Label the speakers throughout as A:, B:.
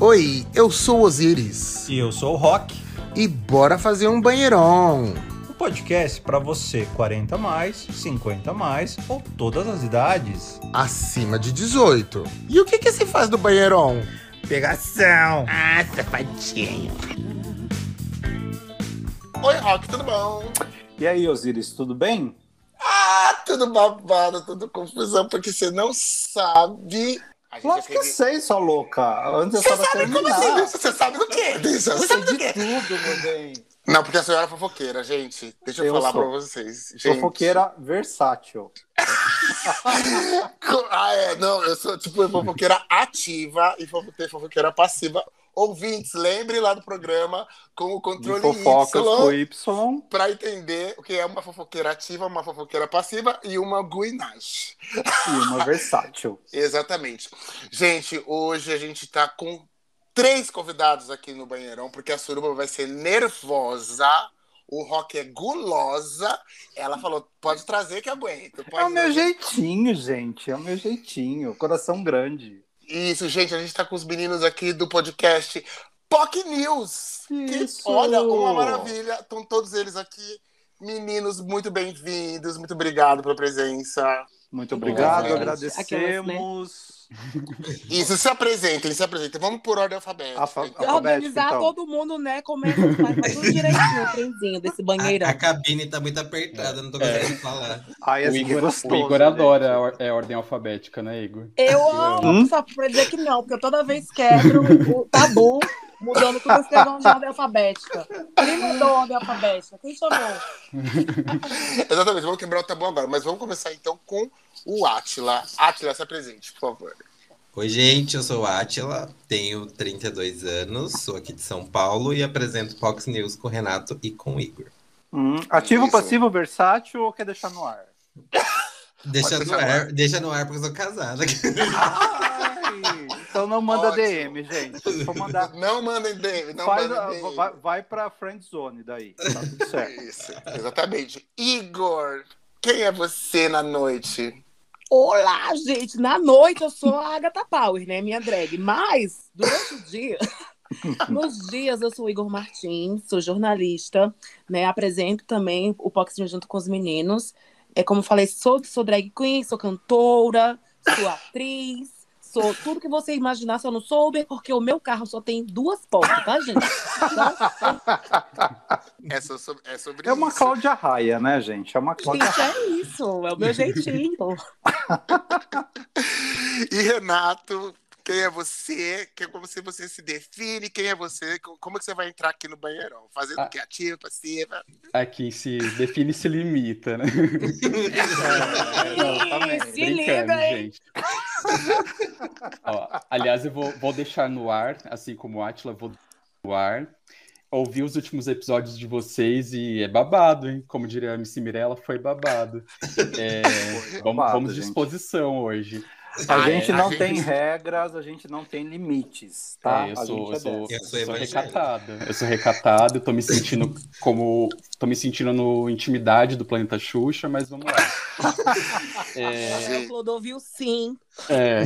A: Oi, eu sou Osiris.
B: E eu sou o Rock.
A: E bora fazer um banheirão.
B: Um podcast para você 40 mais, 50 mais ou todas as idades.
A: Acima de 18. E o que que se faz do banheirão?
B: Pegação.
A: Ah, safadinho. Oi, Rock, tudo bom?
B: E aí, Osiris, tudo bem?
A: Ah, tudo babado, tudo confusão, porque você não sabe. A
B: Lógico que eu sei, sua louca. Antes eu
A: Você sabe como
B: terminar.
A: assim? Você sabe do quê?
B: Eu
A: você
B: sei
A: sabe do
B: de
A: quê?
B: tudo, meu bem.
A: Não, porque a senhora é fofoqueira, gente. Deixa eu,
B: Eu
A: falar
B: sou.
A: pra vocês. Gente.
B: Fofoqueira versátil.
A: Ah, é, não, eu sou tipo fofoqueira ativa e fofoqueira passiva. Ouvintes, lembre lá do programa com o
B: De
A: controle
B: fofocas com
A: Y
B: Y.
A: para entender o que é uma fofoqueira ativa, uma fofoqueira passiva e uma guinage.
B: e uma versátil.
A: Exatamente. Gente, hoje a gente tá com três convidados aqui no banheirão, porque a Suruba vai ser nervosa. O Rock é gulosa. Ela falou: pode trazer que aguento.
B: É o meu jeitinho, gente. É o meu jeitinho. Coração grande.
A: Isso, gente, a gente tá com os meninos aqui do podcast POC News. Que,
B: Isso.
A: olha, uma maravilha. Estão todos eles aqui. Meninos, muito bem-vindos. Muito obrigado pela presença.
B: Muito obrigado, agradecemos.
A: Isso, se apresentem, se apresentem. Vamos por ordem alfabética.
B: Alfa-
A: então.
B: alfa-
C: Organizar
B: então.
C: todo mundo, né? Começa tudo direitinho, o trenzinho desse banheirão.
D: A, a cabine tá muito apertada, não tô conseguindo falar.
B: Ai,
E: O
B: que
E: Igor,
B: gostoso,
E: o Igor adora a or- é, ordem alfabética, né, Igor?
C: Eu amo,
B: Hum?
C: só pra dizer que não, porque eu toda vez quebro o tabu, mudando tudo escrevendo de ordem alfabética. Quem mudou a ordem alfabética? Quem chamou?
A: Exatamente, vamos quebrar o tabu agora. Mas vamos começar então com o Atila. Atila, se apresente, por favor.
D: Oi, gente, eu sou o Atila, tenho 32 anos, sou aqui de São Paulo e apresento Fox News com o Renato e com o Igor.
B: Hum, ativo,
A: Isso.
B: passivo, versátil ou quer deixar no ar?
D: Deixa no
A: deixar
D: ar, deixa no ar porque eu sou casada.
B: Ai, então não manda
A: Ótimo.
B: DM, gente. Mandar,
A: Não mandem DM, não
B: faz,
A: mandem
B: a-
A: DM.
B: vai, vai pra friend zone daí. Tá tudo certo.
A: Isso, exatamente. Igor, quem é você na noite?
C: Olá, gente! Na noite eu sou a Agatha Power, né? Minha drag. Mas, durante o dia, nos dias eu sou o Igor Martins, sou jornalista, né? Apresento também o Poxinho junto com os meninos. É como eu falei, sou, sou drag queen, sou cantora, sou atriz, sou tudo que você imaginar, só não sou Uber, porque o meu carro só tem duas portas, tá, gente?
A: É, so- so- é sobre
B: É uma
A: isso.
B: Cláudia Raia, né, gente? É uma Cláudia
C: gente, é isso, é o meu jeitinho.
A: E Renato, quem é você? Como você, você se define? Quem é você? Co- Como é que você vai entrar aqui no banheirão? Fazendo
E: Ah.
A: o que? Ativa, passiva?
E: Aqui se define e se limita, né?
B: É, exatamente.
C: Se liga, hein?
E: gente. Ó, aliás, eu vou, vou deixar no ar, assim como o Atila, vou deixar no ar. Ouvi os últimos episódios de vocês e é babado, hein? Como diria a MC Mirella, foi babado. É, vamos,
B: babado,
E: vamos de exposição hoje.
B: A
A: Ah,
B: gente
A: é,
B: não
A: a
B: tem
A: gente-
B: regras, a gente não tem limites, tá?
E: É, eu
B: A
E: sou,
B: gente
E: eu
B: é
E: sou.
D: Eu sou
E: eu sou recatado. Eu sou recatado, eu tô me sentindo como. tô me sentindo no intimidade do planeta Xuxa, mas vamos lá. É,
C: É, o Clodovil, sim.
E: É,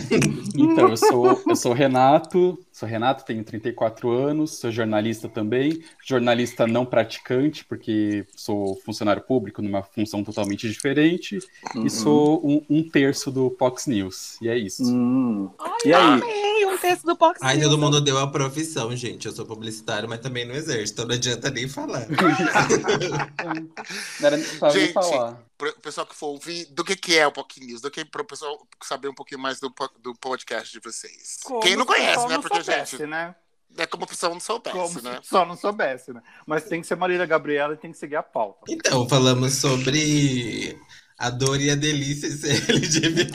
E: então, eu sou, eu sou Renato, sou Renato, tenho 34 anos, sou jornalista também, jornalista não praticante, porque sou funcionário público numa função totalmente diferente,
B: Uhum.
E: e sou um, um terço do Fox News, e é isso.
B: Hum.
C: Ai,
B: E aí?
C: amei, um terço do Pox
D: Ai,
C: News.
D: todo mundo deu a profissão, gente. Eu sou publicitário, mas também no exército, não adianta nem falar.
E: Não era
A: Gente,
E: falar.
A: Pro pessoal que for ouvir, do que, que é o POC News? Do que para o pessoal saber um pouquinho mais do, do podcast de vocês?
B: Como
A: Quem não
B: se
A: conhece, né?
B: não
A: Porque,
B: soubesse,
A: gente,
B: né?
A: é como a pessoa não soubesse,
B: Como
A: né?
B: se só não soubesse, né? Mas tem que ser Marília Gabriela e tem que seguir a pauta.
D: Então, falamos sobre a dor e a delícia de ser LGBT.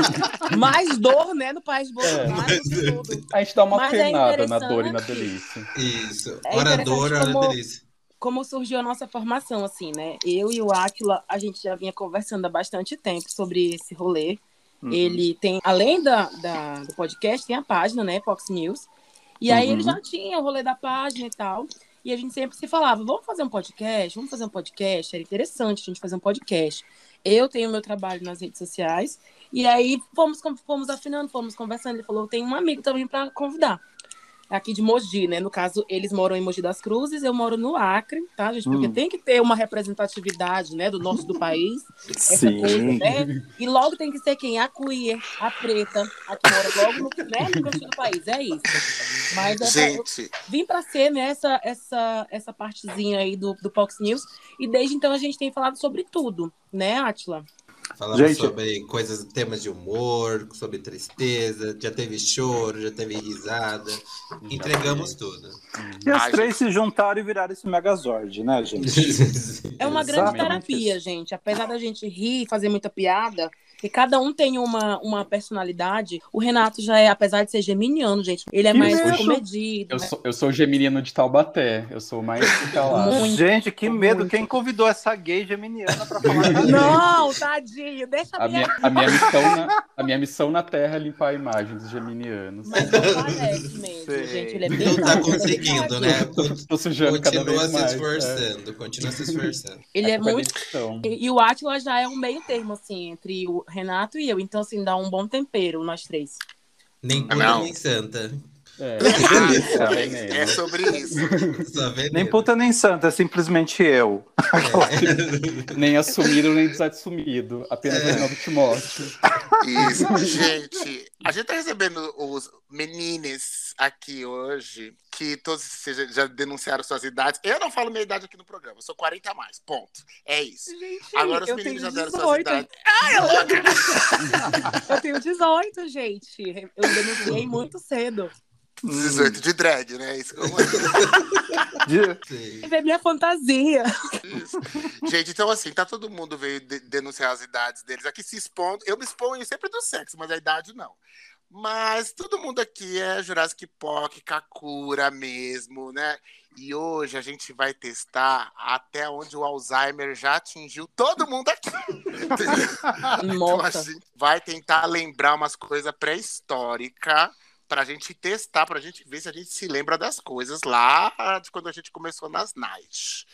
C: Mais dor, né, no país de Bolsonaro
D: É.
E: A gente dá uma
C: Mas é
E: penada na dor e na delícia.
D: Isso.
C: É
D: Ora
C: interessante
D: dor, ora
C: como-
D: delícia.
C: Como surgiu a nossa formação, assim, né? Eu e o Átila, a gente já vinha conversando há bastante tempo sobre esse rolê.
B: Uhum.
C: Ele tem, além da, da- do podcast, tem a página, né, Fox News. E aí
B: Uhum.
C: ele já tinha o rolê da página e tal. E a gente sempre se falava, vamos fazer um podcast, vamos fazer um podcast. Era interessante a gente fazer um podcast. Eu tenho meu trabalho nas redes sociais. E aí fomos, fomos afinando, fomos conversando. Ele falou, tem um amigo também para convidar. Aqui de Mogi, né? No caso, eles moram em Mogi das Cruzes, eu moro no Acre, tá, gente? Porque
B: Hum.
C: tem que ter uma representatividade, né, do norte do país, essa
B: Sim.
C: coisa, né? E logo tem que ser quem? A queer, a preta, a que mora logo no, né, no canto do país, é isso. Mas essa, eu
A: Gente,
C: vim para ser né, essa, essa, essa partezinha aí do, do Fox News, e desde então a gente tem falado sobre tudo, né, Atila?
D: Falamos
B: Gente-
D: sobre coisas, temas de humor, sobre tristeza, já teve choro, já teve risada. Entregamos tudo.
B: E as
A: Ai,
B: três se juntaram e viraram esse Megazord, né, gente?
C: É uma grande terapia,
B: isso.
C: gente. Apesar da gente rir, fazer muita piada, e cada um tem uma, uma personalidade. O Renato já é, apesar de ser geminiano, gente, ele é
B: Que
C: mais
B: medo.
C: comedido.
E: Eu
C: né?
E: sou, eu sou o geminino de Taubaté. Eu sou mais calado.
C: Muito.
B: Gente, que medo.
C: Muito.
B: Quem convidou essa gay geminiana pra falar?
C: Não, tadinho, deixa
E: A
C: minha.
E: minha, a, minha missão na, a minha missão na Terra é limpar a imagem dos geminianos.
C: Mas não parece mesmo,
B: Sei.
C: gente. Ele é bem
D: Não tá conseguindo, né?
E: Tô sujando cada
D: Continua
E: vez
D: se
E: mais. é.
D: esforçando, continua se esforçando.
C: Ele é
E: da
C: muito. E, e o Atila já é um meio termo, assim, entre o Renato e eu. Então, assim, dá um bom tempero, nós três.
D: Nem pura,
A: Não.
D: nem santa.
E: É, é
A: é sobre isso.
D: Só veneno.
B: Nem puta nem santa, é simplesmente eu.
E: Nem assumido, nem desassumido. Apenas
B: É.
E: Reinaldo Timóteo.
A: Isso, gente. A gente tá recebendo os menines aqui hoje, que todos já- denunciaram suas idades. Eu não falo minha idade aqui no programa, eu sou 40 a mais. Ponto. É isso.
C: Gente,
A: Agora os meninos já deram suas
C: 18.
A: idades. Ai, é louca!
C: Eu tenho 18, gente. Eu denunciei muito cedo.
A: 18 de drag, né? Isso que eu
B: De-.
C: Ver minha fantasia.
A: Isso. Gente, então assim, tá todo mundo veio de- denunciar as idades deles aqui se expondo. Eu me exponho sempre do sexo, mas a idade não. Mas todo mundo aqui é Jurassic Park, Kakura mesmo, né? E hoje a gente vai testar até onde o Alzheimer já atingiu todo mundo aqui. Então a
C: Nossa.
A: gente vai tentar lembrar umas coisas pré-históricas pra gente testar, pra gente ver se a gente se lembra das coisas lá de quando a gente começou nas nights.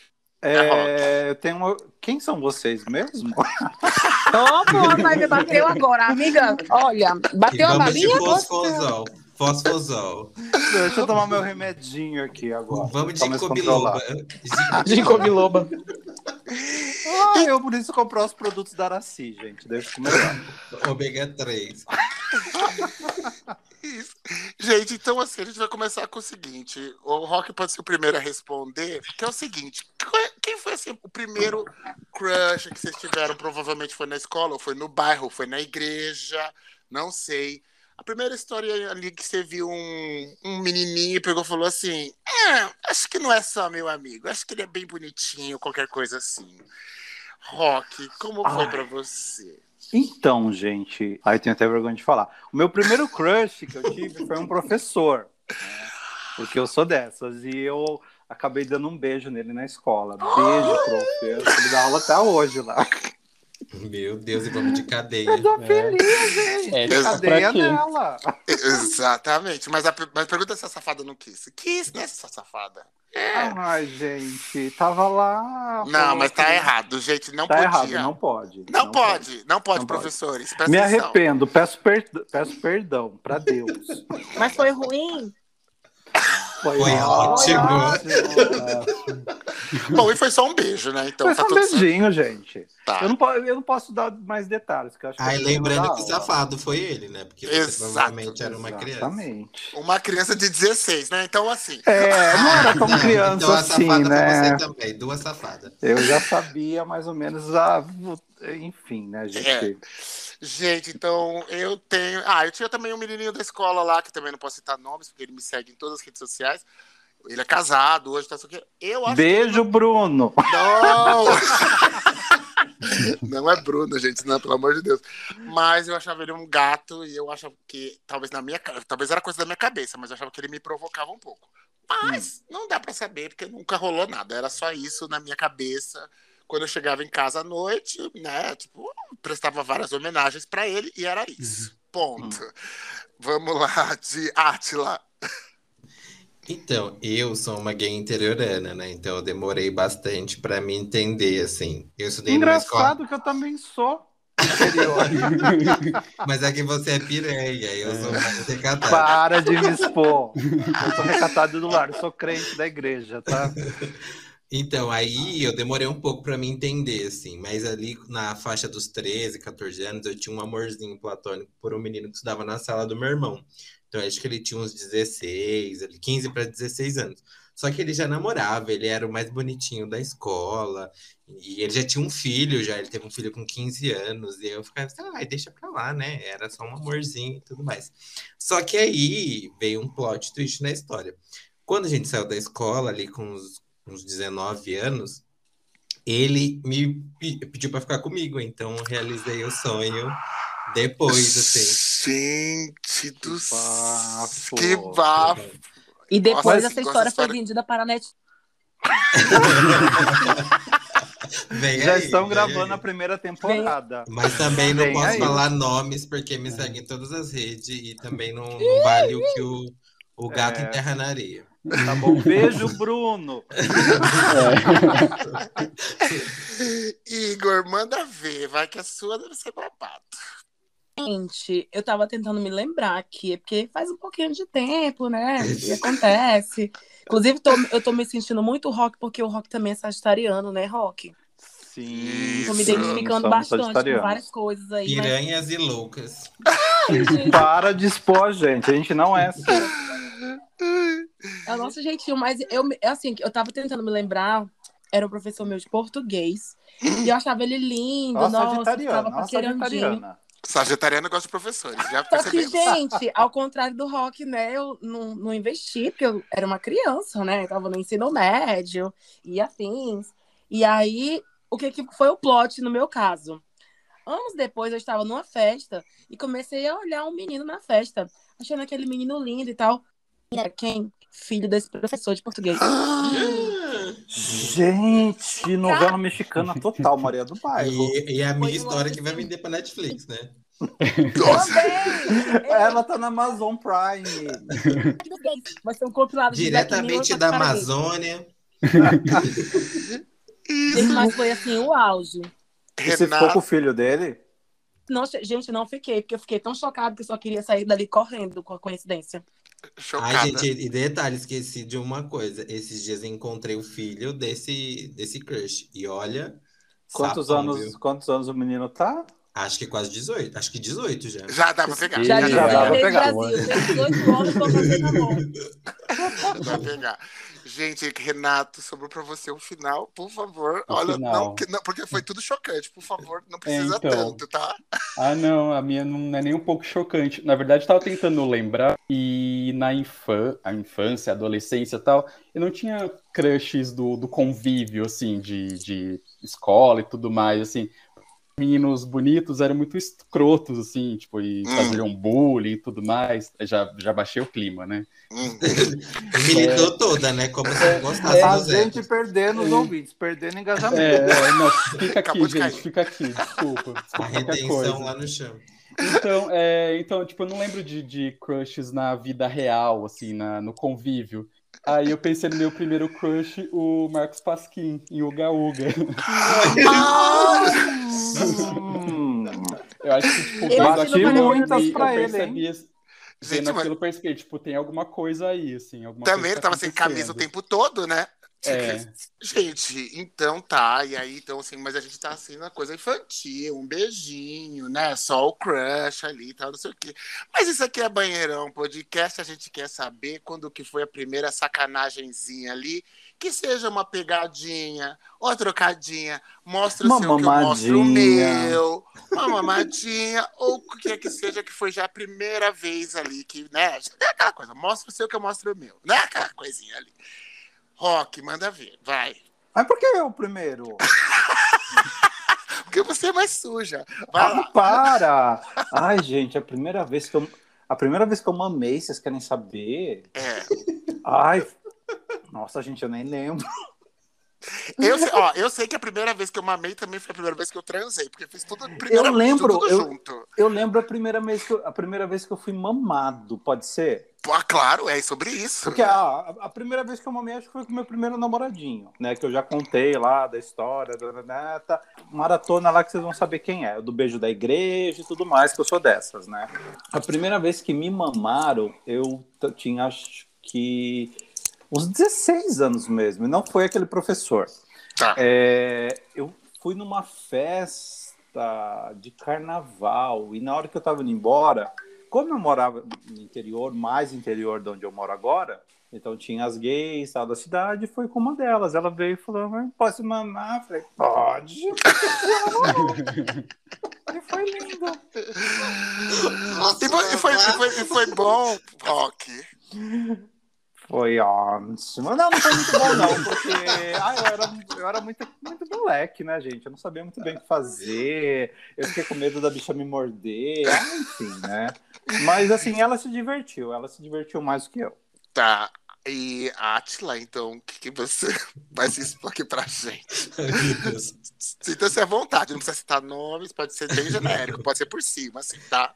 B: É, eu tenho uma- Quem são vocês mesmo?
C: Vai me bateu agora, amiga. Olha, bateu a
D: vamos de
C: balinha?
D: fosfosol. Fosfosol.
B: Deixa eu tomar meu remedinho aqui agora.
D: Vamos de cobiloba.
B: controlar.
C: Ginkgo biloba.
B: Ah, eu por isso compro os produtos da Araci, gente. Deixa eu comer.
D: Ômega 3.
A: Isso. Gente, então assim, a gente vai começar com o seguinte. O Rock pode ser o primeiro a responder, que é o seguinte. Quem foi assim, o primeiro crush que vocês tiveram? Provavelmente foi na escola, ou foi no bairro, ou foi na igreja, não sei. A primeira história ali que você viu um, um menininho e pegou e falou assim: É, acho que não é só meu amigo, acho que ele é bem bonitinho, qualquer coisa assim. Rock, como foi pra você?
B: Então, gente, aí tenho até vergonha de falar. O meu primeiro crush que eu tive foi um professor. né? Porque eu sou dessas. E eu acabei dando um beijo nele na escola. Beijo, prof. Ele dá aula até hoje lá.
D: Meu Deus, e vamos de cadeia.
B: Pedofilia, gente.
E: É,
B: Cadeia nela.
A: Exatamente. Mas a, mas pergunta se a safada não quis. Quis, né, essa safada?
B: Ai, gente, tava lá.
A: Não, mas tá
B: que-
A: errado, gente. Não
B: Tá
A: podia.
B: errado, não pode.
A: Não pode, não pode,
B: Não pode.
A: professores. Presta
B: Me
A: atenção.
B: arrependo, peço, per... peço perdão pra Deus.
C: Mas foi ruim?
B: Foi,
D: Foi ótimo.
A: Bom, e foi só um beijo, né? Então
B: Foi
A: tá
B: só um
A: tudo certo.
B: beijinho, gente.
A: Tá.
B: Eu não, eu não posso dar mais detalhes. Porque eu acho que
D: Ai,
B: eu tenho
D: lembrando que o safado foi ele, né? Porque você
A: Exato.
D: provavelmente era uma criança.
B: Exatamente.
A: Uma criança de 16, né? Então, assim.
B: É, não era tão criança
D: então
B: assim,
D: safada
B: né?
D: você também, duas safadas.
B: Eu já sabia mais ou menos a. Enfim, né, gente?
A: É. Gente, então eu tenho. Ah, eu tinha também um menininho da escola lá, que também não posso citar nomes, porque ele me segue em todas as redes sociais. Ele é casado hoje, tá isso aqui. Eu acho
B: Beijo, Bruno.
A: que. Não! Não é Bruno, gente, não, pelo amor de Deus. Mas eu achava ele um gato e eu achava que, talvez na minha talvez era coisa da minha cabeça, mas eu achava que ele me provocava um pouco. Mas não dá pra saber, porque nunca rolou nada. Era só isso na minha cabeça. Quando eu chegava em casa à noite, né? Tipo, prestava várias homenagens pra ele e era isso. Ponto. Vamos lá, de Atila.
D: Então, eu sou uma gay interiorana, né? Então eu demorei bastante pra me entender, assim. Eu estudei numa escola.
B: Engraçado que eu também sou.
D: Mas é que você é piranha, eu sou mais recatado.
B: Para de me expor. Eu sou recatado do lar, eu sou crente da igreja, tá?
D: Então, aí eu demorei um pouco pra me entender, assim, mas ali na faixa dos 13, 14 anos, eu tinha um amorzinho platônico por um menino que estudava na sala do meu irmão. Então, acho que ele tinha uns 16, ali, 15 para 16 anos. Só que ele já namorava, ele era o mais bonitinho da escola, e ele já tinha um filho, já ele teve um filho com 15 anos, e eu ficava assim, ah, deixa pra lá, né? Era só um amorzinho e tudo mais. Só que aí veio um plot twist na história. Quando a gente saiu da escola, ali com uns, uns 19 anos, ele me pe- pediu para ficar comigo, então realizei o sonho depois, assim.
A: Gente do
B: Que bafo.
A: Que bafo.
C: E depois
A: Nossa,
C: essa história foi vendida para a net.
D: Vem
B: Já
D: aí,
B: estão gravando a
D: aí.
B: primeira temporada.
D: Mas também não
B: Vem
D: posso
B: aí.
D: falar nomes, porque me seguem em todas as redes e também não, não vale o que o, o gato
B: É.
D: enterra na areia.
B: Tá bom? Beijo, Bruno.
A: Igor, manda ver. Vai que a sua deve ser babado.
C: Gente, eu tava tentando me lembrar aqui, porque faz um pouquinho de tempo, né? E acontece. Inclusive, tô- eu tô me sentindo muito rock, porque o rock também é sagitariano, né, rock?
B: Sim.
C: Tô me identificando bastante com várias coisas aí. Mas,
D: Piranhas e loucas.
C: gente,
B: Para de expor, gente. A gente não é assim.
C: é o nosso jeitinho. Mas eu, me- assim, eu tava tentando me lembrar. Era um professor meu de português. E eu achava ele lindo. Nossa,
B: sagitariana.
C: ficava
B: ó,
C: paquerandinho.
A: Sagitariano gosta de professores, já
C: Só que, gente, ao contrário do rock, né, eu não, não investi, porque eu era uma criança, né? Eu tava no ensino médio e afins. E aí, o que, que foi o plot no meu caso? Anos depois, eu estava numa festa e comecei a olhar um menino na festa, achando aquele menino lindo e tal. E era quem? Filho desse professor de português.
B: Gente, novela mexicana total, Maria do Bairro.
D: E, e a minha
C: Foi um
D: história que vai vender pra Netflix, né?
A: Nossa,
C: Também!
B: Ela tá na Amazon Prime.
C: Vai ser um compilado de Black
D: Diretamente da. Amazônia.
C: Mas foi assim, o auge.
B: E você ficou com o filho dele?
C: Não, gente, não fiquei, porque eu fiquei tão chocada que eu só queria sair dali correndo com a coincidência.
A: chocada.
D: Ai, gente, e detalhe, esqueci de uma coisa. Esses dias eu encontrei o filho desse, desse crush. E olha.
B: Quantos
D: sapão,
B: anos,
D: viu?
B: quantos anos o menino tá?
D: Acho que quase 18. Acho que 18 já.
A: Já dá pra pegar.
C: Já
B: Já
C: disse
B: dá pra
C: a Rede
B: pegar.
C: Brasil, tem 18 anos pra fazer na mão.
A: Dá pra pegar. Gente, Renato, sobrou pra você o final, por favor.
E: O
A: Olha. Não, não, porque foi tudo chocante. Por favor, não precisa
E: então.
A: tanto, tá?
E: Ah, não, a minha não é nem um pouco chocante. Na verdade, eu tava tentando lembrar e na infan a infância, adolescência e tal, eu não tinha crushes do, do convívio, assim, de, de escola e tudo mais, assim. Meninos bonitos eram muito escrotos, assim, tipo, e
A: Hum.
E: faziam bullying e tudo mais. Já, já baixei o clima, né?
A: Hum.
D: Militou toda, né? Como se não gostasse
B: a
D: do Zé.
B: gente perdendo os ouvintes, perdendo engajamento.
E: É, é, não, fica aqui, gente, fica aqui, desculpa.
D: A
E: desculpa qualquer
D: redenção
E: coisa.
D: lá no chão.
E: Então, é, então, tipo, eu não lembro de, de crushes na vida real, assim, na, no convívio. Aí eu pensei no meu primeiro crush, o Marcos Pasquim, em Uga Uga.
B: Hum.
E: Eu acho que, tipo,
C: Eu bati
E: aquilo,
B: muitas
E: eu
B: pra ele,
E: percebi,
A: Gente,
E: vendo
A: mas-
E: aquilo, eu percebi, tipo, tem alguma coisa aí, assim, alguma
A: Também
E: coisa
A: ele
E: tá
A: tava sem camisa o tempo todo, né?
E: É.
A: Gente, então tá, e aí, então assim, mas a gente tá assim na coisa infantil, um beijinho, né? Só o crush ali e tal, não sei o quê. Mas isso aqui é banheirão podcast, a gente quer saber quando que foi a primeira sacanagemzinha ali, que seja uma pegadinha, uma trocadinha, mostra
B: Uma
A: o seu que eu mostro o
B: mamadinha.
A: meu, uma mamadinha, ou o que é que seja que foi já a primeira vez ali, que, né? É aquela coisa, mostra o seu que eu mostro o meu, né? Aquela coisinha ali. Rock, manda ver, vai.
B: Mas por que eu primeiro?
A: Porque você é mais suja. Vai
B: Ah,
A: lá.
B: para! Ai, gente, a primeira vez que eu. A primeira vez que eu mamei, vocês querem saber?
A: É.
B: Ai. Nossa, gente, eu nem lembro.
A: Eu sei, ó, eu sei que a primeira vez que eu mamei também foi a primeira vez que eu transei, porque eu fiz tudo primeira
B: Eu lembro,
A: tudo
B: eu-
A: junto.
B: Eu lembro a primeira vez que eu, a primeira vez que eu fui mamado, pode ser?
A: Ah, claro, é sobre isso.
B: Porque a, a- a primeira vez que eu mamei acho que foi com o meu primeiro namoradinho, né? Que eu já contei lá da história, da, da, da, tá. maratona lá que vocês vão saber quem é, do beijo da igreja e tudo mais, que eu sou dessas, né? A primeira vez que me mamaram, eu tinha acho que uns 16 anos mesmo, e não foi aquele professor.
A: Tá.
B: É, eu fui numa festa de carnaval e na hora que eu tava indo embora, como eu morava no interior, mais interior de onde eu moro agora, então tinha as gays tal, da cidade, foi com uma delas. Ela veio e falou: "Mas posso mamar? Eu falei: pode. e foi lindo.
A: E foi, e foi, e foi, e foi bom, Rock.
B: Foi ótimo. Não, não foi muito bom, não, porque ah, eu, era, eu era muito, muito moleque, né, gente? Eu não sabia muito bem o que fazer. Eu fiquei com medo da bicha me morder, ah, enfim, né? Mas assim, ela se divertiu, ela se divertiu mais do que eu.
A: Tá. E Atila, então, o que, que você vai se expor aqui pra gente? Sinta-se à vontade, não precisa citar nomes, pode ser bem genérico, pode ser por cima, assim, tá?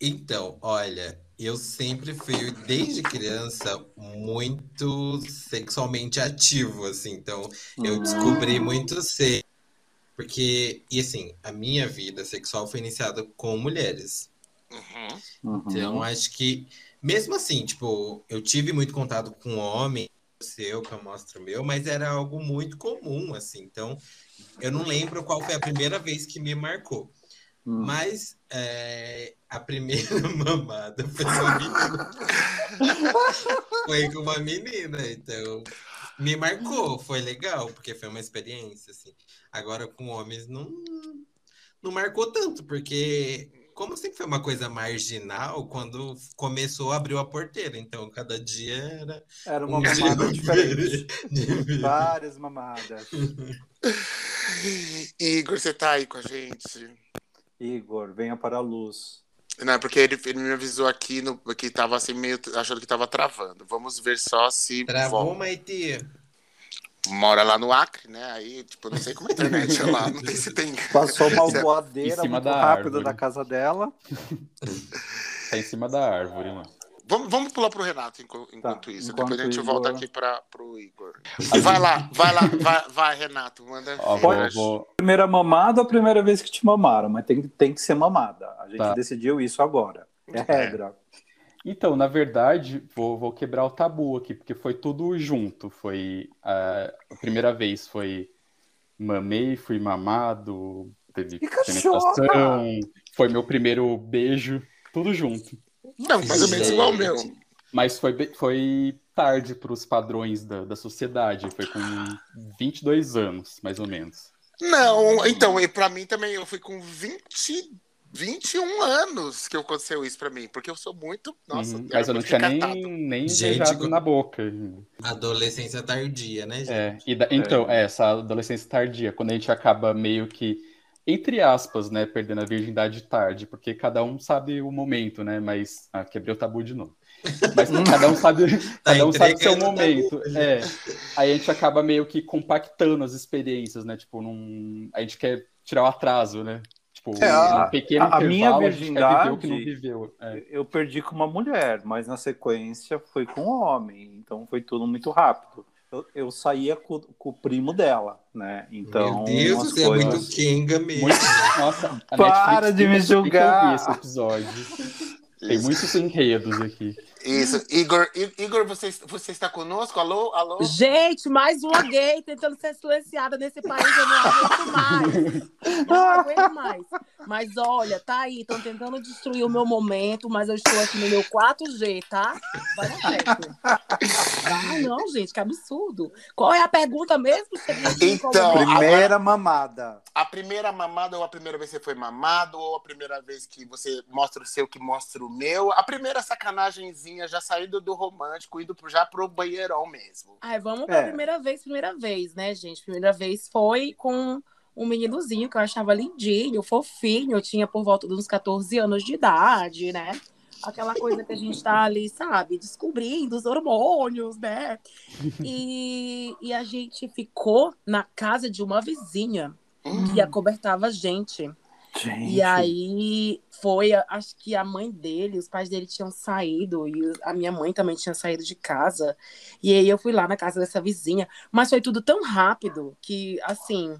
D: Então, olha, eu sempre fui, desde criança, muito sexualmente ativo, assim. Então, eu
B: Hum.
D: descobri muito cedo. Porque, e assim, a minha vida sexual foi iniciada com mulheres.
A: Uhum.
B: Uhum.
D: Então, acho que, mesmo assim, tipo, eu tive muito contato com homem, o seu, que eu mostro o meu, mas era algo muito comum, assim. Então, eu não lembro qual foi a primeira vez que me marcou.
B: Hum.
D: Mas é, a primeira mamada foi uma menina. foi com uma menina, então me marcou, foi legal, porque foi uma experiência, assim. Agora com homens não, não marcou tanto, porque como sempre foi uma coisa marginal, quando começou, abriu a porteira. Então, cada dia era
B: Era uma
D: um
B: mamada diferente. Várias mamadas.
A: Igor, você tá aí com a gente?
B: Igor, venha para a luz.
A: Não, porque ele, ele me avisou aqui no, que tava assim, meio achando que tava travando. Vamos ver só se
D: Travou,
A: volta.
D: Maite?
A: mora lá no Acre, né? Aí, tipo, não sei como a internet é lá, não sei se tem.
B: Passou uma voadeira muito
E: da
B: rápida
E: árvore.
B: da casa dela.
E: Tá em cima da árvore, mano.
A: Vamos, vamos pular pro Renato enqu- enquanto
B: Tá,
A: isso.
B: enquanto
A: Depois a gente
B: Igor-
A: volta aqui para pro Igor. Vai lá, vai lá, vai, vai Renato, manda.
E: Ó, vou, vou-
B: Primeira mamada ou a primeira vez que te mamaram? Mas tem, tem que ser mamada. A gente
E: Tá.
B: decidiu isso agora. É regra.
E: Então, na verdade, vou, vou quebrar o tabu aqui, porque foi tudo junto. Foi ah, a primeira vez foi mamei, fui mamado, teve penetração, foi meu primeiro beijo, tudo junto.
A: Não, mais ou menos igual o meu.
E: Mas foi, foi tarde para os padrões da, da sociedade, foi com 22 anos, mais ou menos.
A: Não, então, e pra mim também, eu fui com 20, 21 anos que aconteceu isso pra mim, porque eu sou muito. Nossa,
E: Uhum, Mas eu não tinha nem, nem
D: Gente,
E: beijado na boca.
D: Adolescência tardia, né, gente?
E: É, e da- então, é, essa adolescência tardia, quando a gente acaba meio que, entre aspas, né, perdendo a virgindade tarde, porque cada um sabe o momento, né, mas, ah, quebrei o tabu de novo. Mas cada um sabe, cada um sabe seu momento,
D: tabu,
E: é. Aí a gente acaba meio que compactando as experiências, né, tipo, num, a gente quer tirar o atraso, né, tipo,
B: É, a-
E: um pequeno
B: a- a minha virgindade-
E: viveu. É.
B: Eu perdi com uma mulher, mas na sequência foi com um homem. Então foi tudo muito rápido. Eu, eu saía com, com o primo dela, né? Então.
D: Meu Deus, você é
B: coisas-
D: muito Kenga mesmo.
E: Muito, nossa, a
B: Para
E: Netflix
B: de me julgar.
E: esse episódio. Tem muitos enredos aqui.
A: Isso. Igor, Igor você, você está conosco? Alô? Alô?
C: Gente, mais uma gay tentando ser silenciada nesse país, eu não aguento mais. Não aguento mais. Mas olha, tá aí, estão tentando destruir o meu momento, mas eu estou aqui no meu 4G, tá? Vai no certo. Ah, não, gente, que absurdo. Qual é a pergunta mesmo? Qual
A: Então,
C: é?
B: Primeira mamada.
A: A primeira mamada ou a primeira vez que você foi mamado, ou a primeira vez que você mostra o seu que mostra o meu. A primeira sacanagemzinha já saindo do romântico, indo pro- já pro banheirão mesmo.
C: Ai, vamos pra
B: É.
C: primeira vez, primeira vez, né, gente? Primeira vez foi com um meninozinho que eu achava lindinho, fofinho. Eu tinha por volta de uns 14 anos de idade, né? aquela coisa que a gente tá ali, sabe, descobrindo os hormônios, né? E, e a gente ficou na casa de uma vizinha que acobertava a gente.
B: Gente.
C: E aí foi, acho que a mãe dele, os pais dele tinham saído e a minha mãe também tinha saído de casa. E aí eu fui lá na casa dessa vizinha, mas foi tudo tão rápido que assim,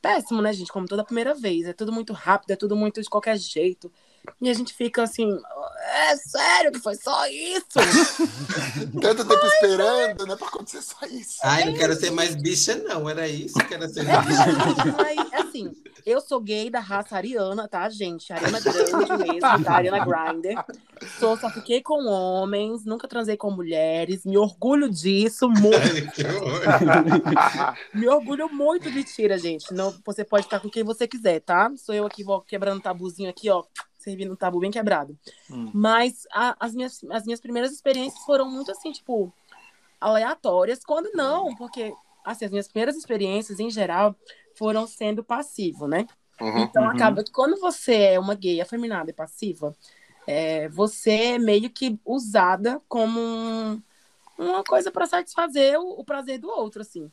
C: péssimo, né, gente? Como toda primeira vez, é tudo muito rápido, é tudo muito de qualquer jeito. E a gente fica assim, é sério que foi só isso?
A: Tanto tempo esperando, não é pra acontecer só isso.
D: Ai, não quero ser mais bicha, não. Era isso? Quero ser
C: É,
D: bicha.
C: mas, assim, eu sou gay da raça ariana, tá, gente? Ariana grande mesmo, da Ariana Grinder. Sou, só fiquei com homens, nunca transei com mulheres. Me orgulho disso, muito.
D: Ai, que horror.
C: Me orgulho muito de tira, gente. Não, você pode estar com quem você quiser, tá? Sou eu aqui, vou quebrando tabuzinho aqui, ó. Servindo um tabu bem quebrado.
B: Hum.
C: Mas a- as, minhas, as minhas primeiras experiências foram muito assim, tipo, aleatórias. Quando não, porque assim, as minhas primeiras experiências, em geral, foram sendo passivo, né?
A: Uhum.
C: Então
B: Uhum.
C: acaba que quando você é uma gay afeminada e passiva, é, você é meio que usada como um- uma coisa para satisfazer o, o prazer do outro, assim.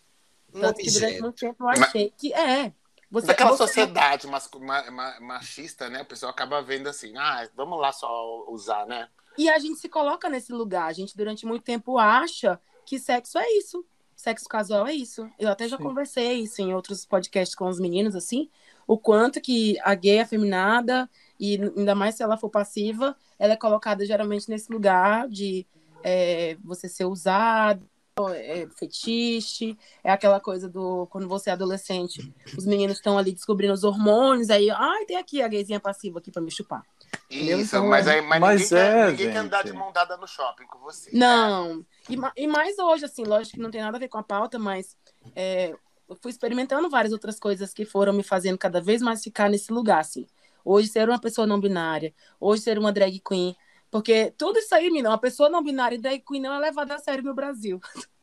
D: Um
C: Tanto que durante muito tempo eu achei que é. Você,
A: Daquela
C: você-
A: sociedade mascu- ma- ma- machista, né? O pessoal acaba vendo assim, ah, vamos lá só usar, né?
C: E a gente se coloca nesse lugar. A gente, durante muito tempo, acha que sexo é isso. Sexo casual é isso. Eu até já
B: Sim.
C: conversei isso em outros podcasts com os meninos, assim, o quanto que a gay afeminada, e ainda mais se ela for passiva, ela é colocada geralmente nesse lugar de é, você ser usado, é, fetiche, é aquela coisa do quando você é adolescente, os meninos estão ali descobrindo os hormônios, aí, ai, tem aqui a gayzinha passiva aqui pra me chupar. Entendeu?
A: Isso,
C: Então,
A: mas aí mas
B: Mas
A: ninguém,
B: é,
A: quer, ninguém quer andar
B: gente.
A: de mão dada no shopping com você.
C: Não. E, e mais hoje, assim, lógico que não tem nada a ver com a pauta, mas é, eu fui experimentando várias outras coisas que foram me fazendo cada vez mais ficar nesse lugar, assim. Hoje ser uma pessoa não binária, hoje ser uma drag queen. Porque tudo isso aí, menina, uma pessoa não binária e drag queen não é levada a sério no Brasil.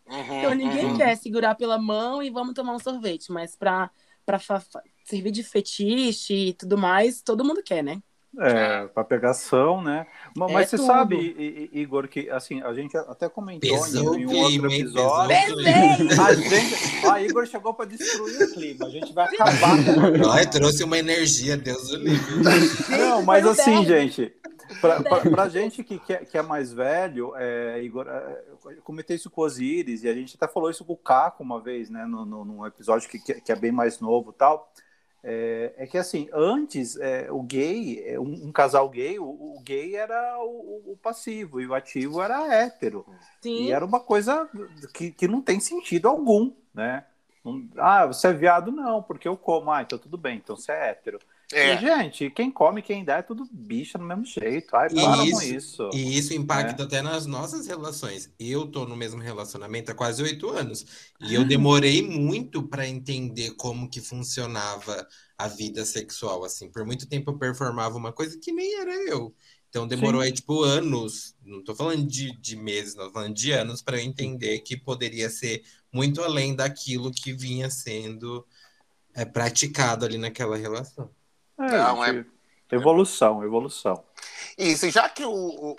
A: Uhum,
C: Então ninguém
A: uhum.
C: quer segurar pela mão e vamos tomar um sorvete, mas pra, pra servir de fetiche e tudo mais, todo mundo quer, né?
B: É, para pegação, né? Ma-
C: É
B: Mas você
C: tudo.
B: sabe, Igor, que assim, a gente até comentou
D: Pesou
B: em, um outro episódio.
D: Pesou.
B: A gente, a Igor chegou para destruir o clima. A gente vai acabar
D: Ai, trouxe uma energia, Deus o livre.
B: Não, mas assim, gente, pra, pra gente que, que, é, que é mais velho, é, Igor, é, eu comentei isso com o Osiris e a gente até falou isso com o Caco uma vez, né, no, no, num episódio que, que é bem mais novo tal. É, é que assim, antes é, o gay, é, um, um casal gay, o, o gay era o, o passivo e o ativo era hétero.
C: Sim.
B: E era uma coisa que, que não tem sentido algum, né? Não- ah, você é viado? Não, porque eu como. Ah, então tudo bem, então você é hétero.
A: É.
B: E, gente, quem come, quem dá é tudo bicha do mesmo jeito. Ai, para com
D: Isso.
B: isso.
D: E isso impacta até nas nossas relações. Eu tô no mesmo relacionamento há quase oito anos. E eu demorei muito para entender como que funcionava a vida sexual, assim. Por muito tempo eu performava uma coisa que nem era eu. Então demorou
B: Sim.
D: aí, tipo, anos. Não tô falando de, de meses, não tô falando de anos para eu entender que poderia ser muito além daquilo que vinha sendo é, praticado ali naquela relação.
B: É,
A: Não,
B: gente, Evolução, evolução.
A: Isso, já que o,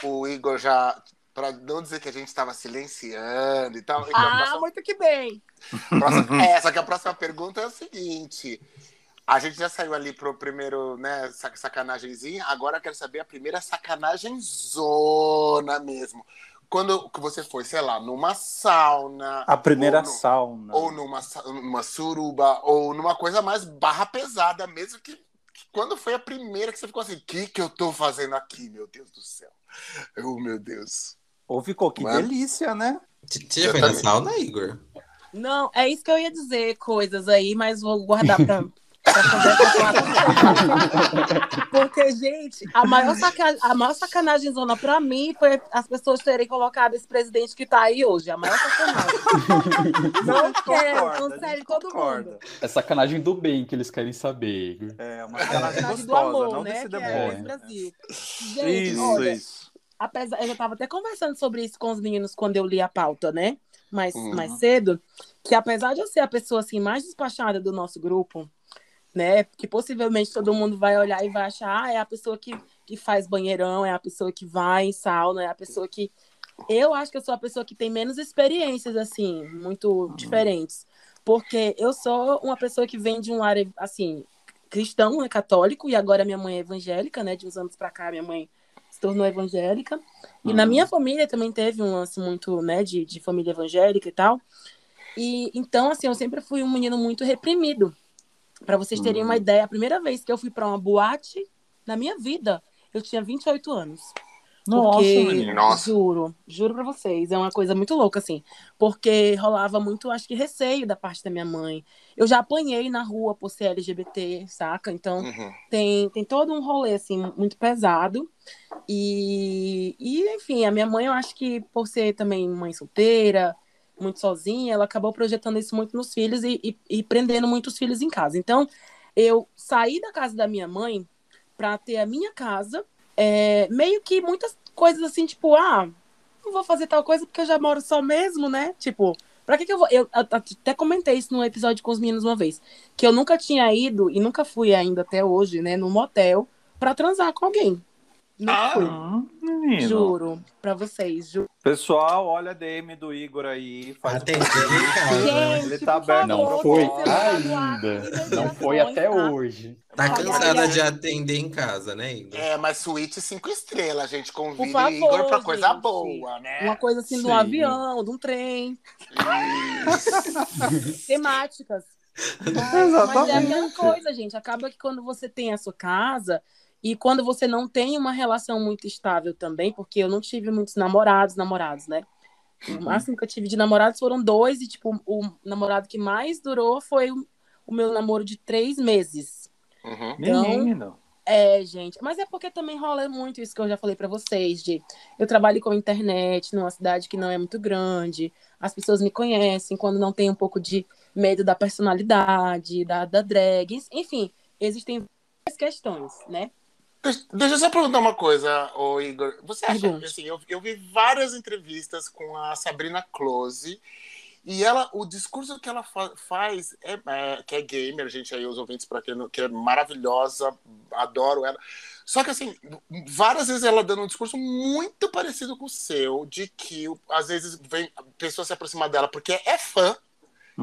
A: o- o Igor já. Pra não dizer que a gente estava silenciando e tal. A
C: Ah,
A: próxima-
C: muito que bem.
A: próxima- é, só que a próxima pergunta é o seguinte. A gente já saiu ali pro primeiro, né, sac- sacanagemzinha. Agora eu quero saber a primeira sacanagem zona mesmo. Quando que você foi, sei lá, numa sauna.
B: A primeira
A: ou no-
B: sauna.
A: Ou numa, numa suruba, ou numa coisa mais barra pesada mesmo, que quando foi a primeira que você ficou assim, o que, que eu tô fazendo aqui, meu Deus do céu? Oh, meu Deus.
B: Ou ficou, que
A: Mano.
B: delícia, né?
D: Você já foi na sauna, Igor?
C: Não, é isso que eu ia dizer, coisas aí, mas vou guardar pra. Porque, gente, a maior, saca... a maior sacanagem zona pra mim foi as pessoas terem colocado esse presidente que tá aí hoje. A maior sacanagem. Não quero, sério, todo
B: concorda.
C: mundo.
E: É sacanagem do bem que eles querem saber.
B: É uma sacanagem
C: sacanagem do
B: gostosa,
C: amor,
B: não
C: né?
B: desse
C: Que é esse Brasil. Gente,
B: Isso,
C: olha,
B: isso.
C: apesar, eu já estava até conversando sobre isso com os meninos quando eu li a pauta, né? Mais,
A: Uhum.
C: mais cedo, que apesar de eu ser a pessoa assim mais despachada do nosso grupo, né? Que possivelmente todo mundo vai olhar e vai achar, ah, é a pessoa que, que faz banheirão, é a pessoa que vai em sauna, é a pessoa que. Eu acho que eu sou a pessoa que tem menos experiências, assim, muito diferentes. Porque eu sou uma pessoa que vem de um lar, assim, cristão, né, católico, e agora minha mãe é evangélica, né? De uns anos pra cá, minha mãe se tornou evangélica. E na minha família também teve um lance muito, né, de, de família evangélica e tal. E então, assim, eu sempre fui um menino muito reprimido. Para vocês terem uma ideia, a primeira vez que eu fui para uma boate na minha vida, eu tinha 28 anos.
B: Nossa,
C: Porque.
A: Nossa.
C: juro, juro pra vocês, é uma coisa muito louca, assim. Porque rolava muito, acho que, receio da parte da minha mãe. Eu já apanhei na rua por ser LGBT, saca? Então,
A: Uhum.
C: tem, tem todo um rolê, assim, muito pesado. E, e, enfim, a minha mãe, eu acho que por ser também mãe solteira, muito sozinha, ela acabou projetando isso muito nos filhos e, e, e prendendo muitos filhos em casa. Então, eu saí da casa da minha mãe para ter a minha casa, é, meio que muitas coisas assim, tipo, ah, não vou fazer tal coisa porque eu já moro só mesmo, né? Tipo, pra que que eu vou... Eu até comentei isso num episódio com os meninos uma vez, que eu nunca tinha ido e nunca fui ainda até hoje, né, num motel pra transar com alguém. Nunca
A: Ah,
C: fui.
B: Menino.
C: Juro, pra vocês, juro.
B: Pessoal, olha a DM do Igor aí. Faz
D: Atendendo em casa.
C: Gente,
B: Ele tá aberto.
E: Não foi ainda. Não foi até
C: tá?
E: hoje.
D: Tá cansada de atender em casa, né, Igor?
A: É, mas suíte cinco estrelas, gente. Convida
C: favor,
A: Igor pra coisa
C: gente.
A: boa, né?
C: Uma coisa assim de um avião, de um trem, temáticas. Mas, mas é
B: Exatamente.
C: aquela coisa, gente. Acaba que quando você tem a sua casa e quando você não tem uma relação muito estável também, porque eu não tive muitos namorados, namorados, né? O máximo que eu tive de namorados foram dois, e, tipo, o namorado que mais durou foi o, meu namoro de três meses.
A: Uhum.
B: Menino.
C: É, gente. Mas é porque também rola muito isso que eu já falei pra vocês, de eu trabalho com internet numa cidade que não é muito grande, as pessoas me conhecem quando não tem um pouco de medo da personalidade, da, da drag, enfim, existem várias questões, né?
A: Deixa- eu só perguntar uma coisa, ô Igor. Você acha que assim, eu, eu vi várias entrevistas com a Sabrina Close e ela, o discurso que ela fa- faz, é, é- que é gamer, gente, aí os ouvintes para quem não, que é maravilhosa, adoro ela. Só que assim, várias vezes ela dando um discurso muito parecido com o seu, de que às vezes vem pessoa se aproximar dela porque é fã.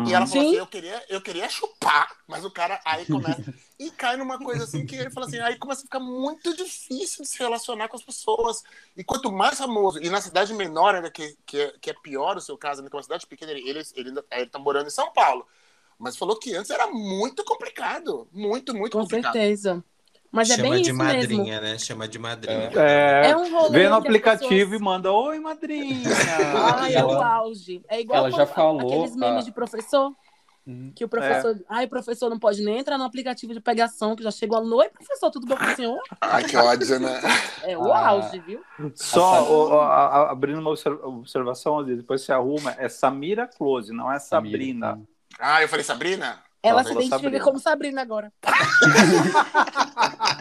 A: E ela falou
C: Sim.
A: assim: eu queria, eu queria chupar, mas o cara aí começa. e cai numa coisa assim que ele fala assim: aí começa a ficar muito difícil de se relacionar com as pessoas. E quanto mais famoso, e na cidade menor, ainda que, que, é, que é pior o seu caso, né, que é uma cidade pequena, ele, ele, ele, ainda- ele tá morando em São Paulo. Mas falou que antes era muito complicado. Muito, muito
C: Com
A: complicado.
C: certeza. Mas é
D: Chama
C: bem
D: de
C: isso mesmo.
D: madrinha, né? Chama de madrinha.
B: É,
C: É um rolê
B: vê no aplicativo
C: pessoas-
B: e manda Oi, madrinha.
C: Ai, é o auge. É igual
E: ela já falou,
C: aqueles memes
E: ah.
C: de professor.
E: Uhum.
C: Que o professor. Ai, o professor não pode nem entrar no aplicativo de pegação, que já chegou aluno. Oi, professor, tudo bom com o senhor?
A: Ai, que ódio, né?
C: É o
E: Ah.
C: auge, viu?
B: Só o- o- a- a- abrindo uma observ- observação, depois você arruma, é Samira Close, não é Sabrina.
A: Ah, eu falei, Sabrina?
C: Ela
B: Ela
C: se identifica
B: Sabrina.
C: como Sabrina agora.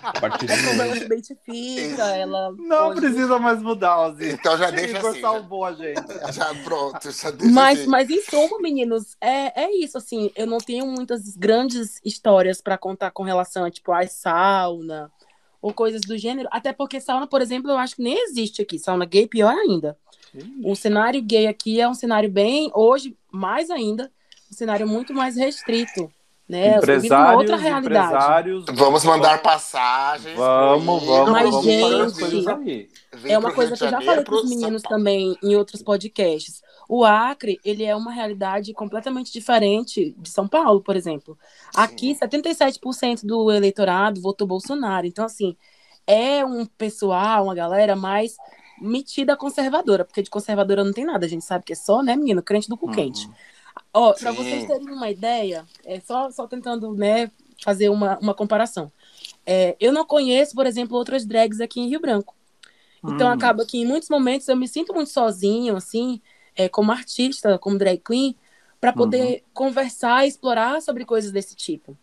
E: A partir de
C: É como ela se identifica, ela.
B: Não
C: pode-
B: precisa mais mudar, Aziz.
A: Então já deixa
B: Igor
A: assim.
B: salvou a gente.
A: Já pronto, já deixa
C: Mas,
A: assim.
C: mas em suma, meninos, é, é isso, assim, eu não tenho muitas grandes histórias pra contar com relação a, tipo, a sauna ou coisas do gênero, até porque sauna, por exemplo, eu acho que nem existe aqui, sauna gay, pior ainda. O cenário gay aqui é um cenário bem, hoje, mais ainda, um cenário muito mais restrito, né? Uma outra
B: Empresários,
C: realidade.
B: empresários.
A: Vamos mandar passagens.
B: Vamos, vamos,
C: Mas,
B: vamos
C: gente,
B: coisas aí.
A: Vem
C: É uma coisa que eu já falei para os meninos também em outros podcasts. O Acre, ele é uma realidade completamente diferente de São Paulo, por exemplo. Aqui, 77% do eleitorado votou Bolsonaro. Então, assim, é um pessoal, uma galera mais metida conservadora, porque de conservadora não tem nada, a gente sabe que é só, né, menino, crente do cu
B: Uhum.
C: Ó, para
A: Sim.
C: vocês terem uma ideia, é só, só tentando, né, fazer uma, uma comparação. É, eu não conheço, por exemplo, outras drags aqui em Rio Branco. Então
B: Hum.
C: acaba que em muitos momentos eu me sinto muito sozinho, assim, é, como artista, como drag queen, para poder conversar e explorar sobre coisas desse tipo.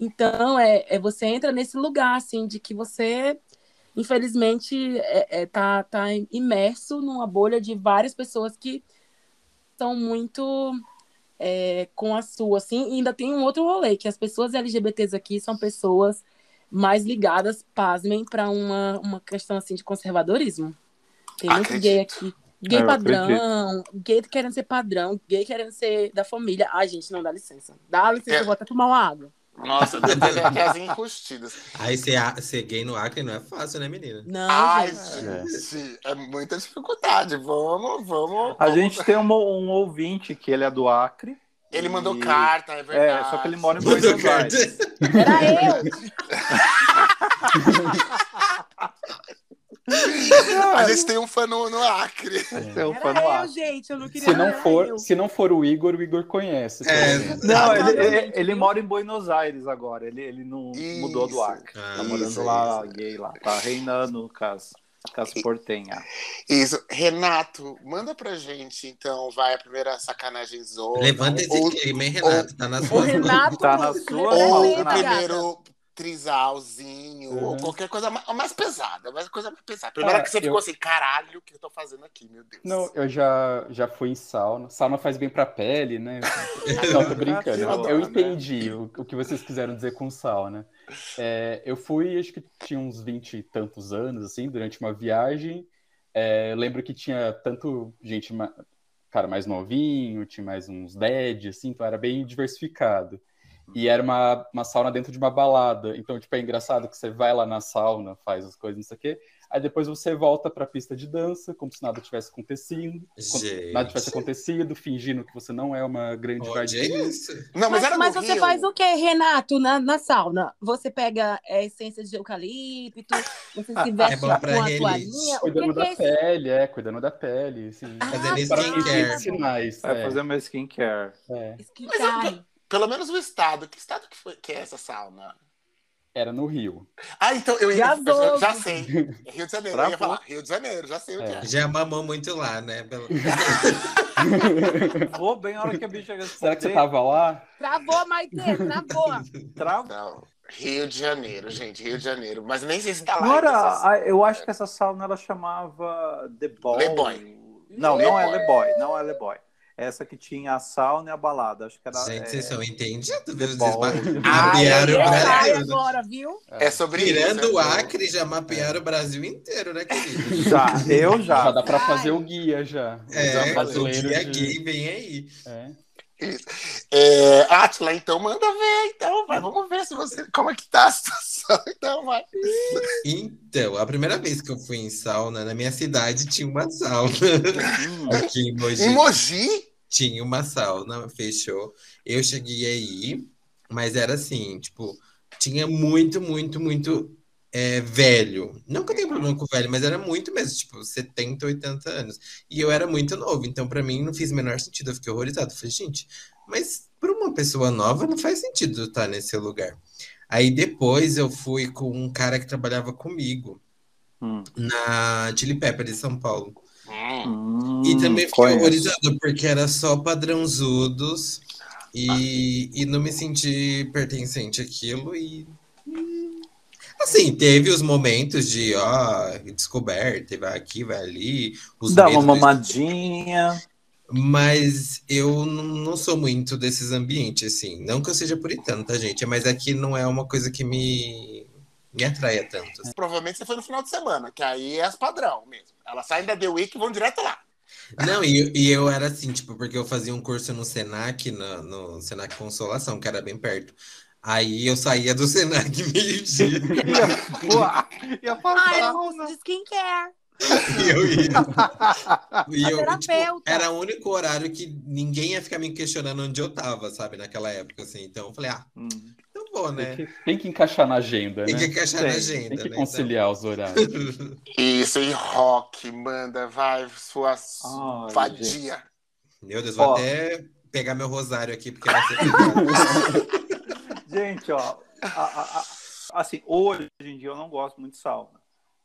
C: Então é, é você entra nesse lugar assim de que você infelizmente é, é, tá, tá imerso numa bolha de várias pessoas que são muito é, com a sua assim. E ainda tem um outro rolê que as pessoas LGBTs aqui são pessoas mais ligadas, pasmem, para uma, uma questão assim de conservadorismo. Tem muito
A: Acredito.
C: gay aqui. Gay
B: Eu
C: padrão, gay querendo ser padrão, gay querendo ser da família. Ai, gente, não dá licença. Dá licença,
A: É.
C: eu vou até tomar uma água.
A: Nossa, aqui as enrustidas.
D: Aí ser, a- ser gay no Acre não é fácil, né, menina?
C: Não,
A: Ai,
C: gente.
A: gente, é muita dificuldade. Vamos, vamos.
B: A
A: vamos.
B: gente tem um, um ouvinte que ele é do Acre.
A: Ele mandou
B: e-
A: carta, é verdade.
B: É, só que ele mora em
D: Mandou
B: Buenos. Aires.
C: Era eu.
A: A gente tem um fã no, no Acre.
B: É o fã do
C: Era eu,
B: Acre.
C: gente. Eu não queria
E: Se não, for,
C: eu.
E: se não for o Igor, o Igor conhece.
D: É.
B: Não, ele, ele, ele mora em Buenos Aires agora. Ele, ele não
A: Isso.
B: mudou do Acre.
D: Ah,
B: tá morando
A: isso,
B: lá,
A: isso.
B: gay lá. Tá reinando com as, com as portenhas.
A: Isso. Renato, manda pra gente, então, vai a primeira sacanagem zona.
D: Levanta esse
A: ou,
D: clima, hein, Renato? Tá nas suas mãos.
C: Renato.
B: Tá na sua
C: representa,
A: ou
B: mão,
A: o primeiro trisalzinho, ou
E: Uhum.
A: qualquer coisa mais, mais pesada, mais coisa mais pesada. Primeira
E: Ah,
A: que você
E: eu-
A: ficou assim, caralho, o que eu tô fazendo aqui, meu Deus.
E: Não, eu já, já fui em sauna. Sauna faz bem pra pele, né? Não, tô brincando.
B: Eu
E: Eu,
B: né?
E: entendi o, o que vocês quiseram dizer com sauna. É, eu fui, acho que tinha uns 20 e tantos anos, assim, durante uma viagem. É, lembro que tinha tanto gente, cara, mais novinho, tinha mais uns dead, assim, então era bem diversificado. E era uma, uma sauna dentro de uma balada. Então, tipo, é engraçado que você vai lá na sauna, faz as coisas, não sei o quê. Aí depois você volta pra pista de dança, como se nada tivesse acontecido. como
D: Gente.
E: Nada tivesse acontecido, fingindo que você não é uma grande
D: Onde
E: vadia.
D: é?
A: Não, mas,
C: Mas,
A: era
C: mas você
A: Rio.
C: faz o que, Renato, na, na sauna? Você pega é, essência de eucalipto, você se veste
D: É
C: com a toalhinha.
E: Cuidando
C: é
E: da
C: esse?
E: pele, é, cuidando da pele. Assim,
C: Ah,
D: Fazendo
C: tá.
D: skincare.
E: sinais.
B: Vai
E: é,
B: fazer uma skincare.
E: é.
C: Skincare.
A: Pelo menos o estado. Que estado que, foi, que é essa sauna?
E: Era no Rio.
A: Ah, então eu, ia,
C: Já
A: eu sei. Rio de Janeiro. Eu ia
B: Travou.
A: falar Rio de Janeiro, já sei o que
E: É.
A: é.
D: Já mamou muito lá, né? Pelo-
B: Vou bem a hora que a bicha responder.
E: Será que você tava lá?
C: Travou, Maite, travou.
B: Trava.
A: Não. Rio de Janeiro, gente, Rio de Janeiro. Mas nem sei se tá lá.
B: Não
A: ainda
B: era,
A: essas-
B: a- eu acho que essa sauna ela chamava The Boy.
A: Le Boy.
B: Não,
A: Le
B: não é
A: Boy.
B: Le Boy, não é Le Boy. Essa que tinha a sauna e a balada. Acho que era.
D: Gente,
B: é,
D: vocês são entendidos, viu?
B: The
D: Vocês
B: Ball.
D: mapearam o Brasil. né?
C: agora, viu?
A: É sobre
D: Tirando
A: isso.
D: o Acre, já mapearam o Brasil inteiro, né, querido?
B: Já, eu já.
E: Já dá pra
C: Ai.
E: fazer o guia já.
D: É, o
E: brasileiro
D: dia
E: de-
D: gay vem aí.
E: É.
A: Isso. É, Atila, então manda ver, então, vai. Vamos ver se você. Como é que tá a situação, então, vai.
D: Então, a primeira vez que eu fui em sauna, na minha cidade tinha uma sauna.
B: Hum,
D: Aqui em Mogi.
A: Em Mogi?
D: tinha uma sauna, fechou. Eu cheguei aí, mas era assim, tipo, tinha muito, muito, muito é, velho. Não que eu tenha problema com velho, mas era muito mesmo, tipo, 70, 80 anos. E eu era muito novo, então pra mim não fez o menor sentido. Eu fiquei horrorizado. Falei, gente, mas para uma pessoa nova não faz sentido estar nesse lugar. Aí depois eu fui com um cara que trabalhava comigo
B: hum,
D: na Chili Pepper de São Paulo.
B: hum,
D: E também fiquei
B: conheço.
D: horrorizado, porque era só padrãozudos e, e não me senti pertencente àquilo. E. Assim, teve os momentos de, ó, descoberta, vai aqui, vai ali. Os
B: Dá uma mamadinha.
D: Mas eu não não sou muito desses ambientes, assim. Não que eu seja puritano, tá, gente? Mas aqui não é uma coisa que me, me atraia tanto. assim.
A: Provavelmente você foi no final de semana, que aí é as padrão mesmo. Elas saem da The Week e vão direto lá.
D: Não, e, e eu era assim, tipo, porque eu fazia um curso no Senac, no, no Senac Consolação, que era bem perto. Aí eu saía do Senac meio-dia
B: Ia ia
C: Ah, é
B: passar.
C: um de skincare.
D: e eu ia. E eu, tipo, era o único horário que ninguém ia ficar me questionando onde eu tava, sabe, naquela época, assim. Então eu falei, ah,
B: Hum.
D: então vou, né?
E: Tem, que, tem que encaixar na agenda,
D: Tem
E: né?
D: que encaixar na
B: Tem,
D: agenda,
E: Tem que
D: né?
E: conciliar os horários.
A: Isso, e rock, manda, vai, sua vadia.
D: Então, meu Deus, vou
B: Ó.
D: até pegar meu rosário aqui, porque vai ser.
B: Gente, ó, a- a- a- assim, hoje em dia eu não gosto muito de sauna,